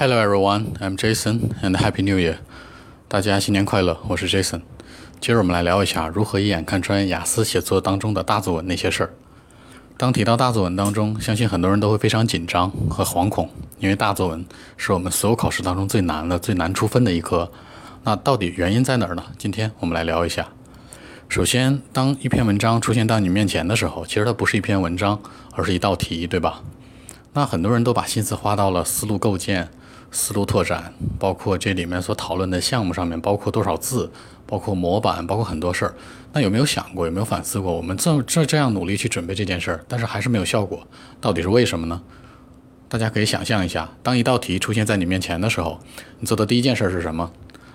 Hello everyone, I'm Jason and Happy New Year. 大家新年快乐，我是 Jason。今儿我们来聊一下如何一眼看穿雅思写作当中的大作文那些事儿。当提到大作文当中，相信很多人都会非常紧张和惶恐，因为大作文是我们所有考试当中最难的、最难出分的一科。那到底原因在哪儿呢？今天我们来聊一下。首先，当一篇文章出现到你面前的时候，其实它不是一篇文章，而是一道题，对吧？那很多人都把心思花到了思路构建、思路拓展，包括这里面所讨论的项目上面，包括多少字，包括模板，包括很多事儿。那有没有想过，有没有反思过，我们这这这样努力去准备这件事儿，但是还是没有效果，到底是为什么呢？大家可以想象一下，当一道题出现在你面前的时候，你做的第一件事是什么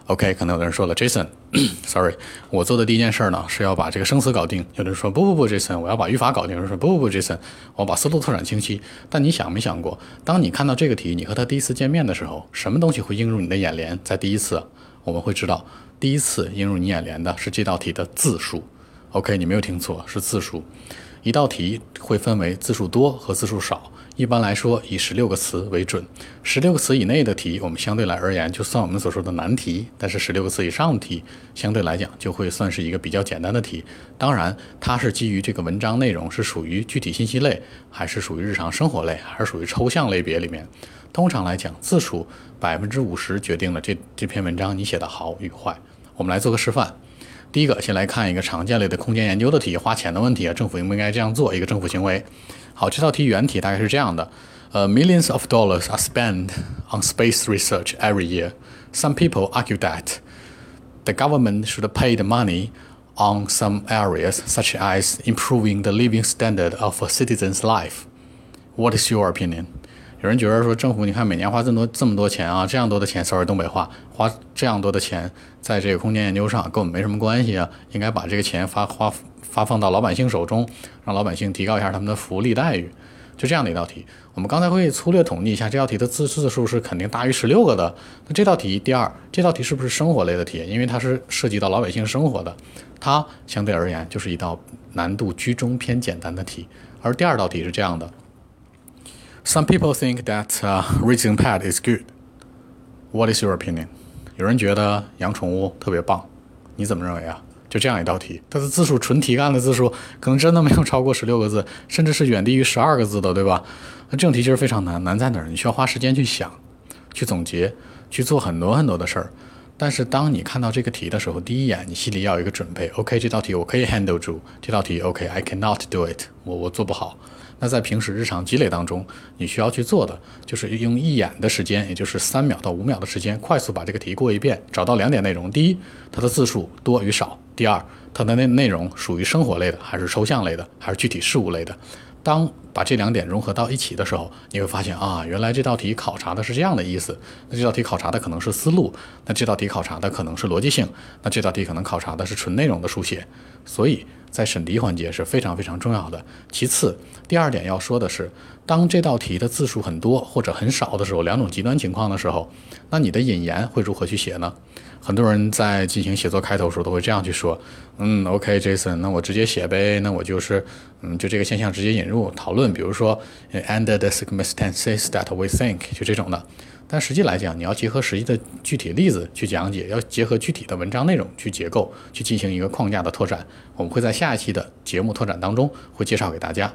？OK，可能有的人说了，Jason，Sorry，我做的第一件事呢是要把这个生词搞定。有的人说不不不，Jason，我要把语法搞定。有人说不不不，Jason，我把思路拓展清晰。但你想没想过，当你看到这个题，你和他第一次见面的时候，什么东西会映入你的眼帘？在第一次，我们会知道，第一次映入你眼帘的是这道题的字数。OK，你没有听错，是字数。一道题会分为字数多和字数少。一般来说，以十六个词为准。十六个词以内的题，我们相对来而言就算我们所说的难题；但是十六个词以上的题，相对来讲就会算是一个比较简单的题。当然，它是基于这个文章内容是属于具体信息类，还是属于日常生活类，还是属于抽象类别里面。通常来讲，字数百分之五十决定了这这篇文章你写的好与坏。我们来做个示范。第一个，先来看一个常见类的空间研究的题，花钱的问题啊，政府应不应该这样做？一个政府行为。好，这道题原题大概是这样的：呃，millions of dollars are spent on space research every year. Some people argue that the government should pay the money on some areas, such as improving the living standard of a citizen's life. What is your opinion? 有人觉得说，政府你看每年花这么多这么多钱啊，这样多的钱，sorry 东北话，花这样多的钱在这个空间研究上，跟我们没什么关系啊，应该把这个钱发花。 发放到老百姓手中，让老百姓提高一下他们的福利待遇，就这样的一道题。我们刚才会粗略统计一下，这道题的字字数是肯定大于十六个的。那这道题第二，这道题是不是生活类的题？因为它是涉及到老百姓生活的，它相对而言就是一道难度居中偏简单的题。而第二道题是这样的：Some people think that raising pet is good. What is your opinion？有人觉得养宠物特别棒，你怎么认为啊？就这样一道题，它的字数纯题干的字数可能真的没有超过十六个字，甚至是远低于十二个字的，对吧？那这种题其实非常难，难在哪儿？你需要花时间去想、去总结、去做很多很多的事儿。但是当你看到这个题的时候，第一眼你心里要有一个准备，OK，这道题我可以 handle 住，这道题 OK，I cannot do it，我我做不好。那在平时日常积累当中，你需要去做的就是用一眼的时间，也就是三秒到五秒的时间，快速把这个题过一遍，找到两点内容：第一，它的字数多与少；第二，它的内内容属于生活类的，还是抽象类的，还是具体事物类的。当把这两点融合到一起的时候，你会发现啊，原来这道题考察的是这样的意思。那这道题考察的可能是思路，那这道题考察的可能是逻辑性，那这道题可能考察的是纯内容的书写。所以在审题环节是非常非常重要的。其次，第二点要说的是，当这道题的字数很多或者很少的时候，两种极端情况的时候，那你的引言会如何去写呢？很多人在进行写作开头的时候都会这样去说，嗯，OK，Jason，那我直接写呗，那我就是，嗯，就这个现象直接引入讨论，比如说，under the circumstances that we think，就这种的。但实际来讲，你要结合实际的具体例子去讲解，要结合具体的文章内容去结构，去进行一个框架的拓展。我们会在下一期的节目拓展当中会介绍给大家。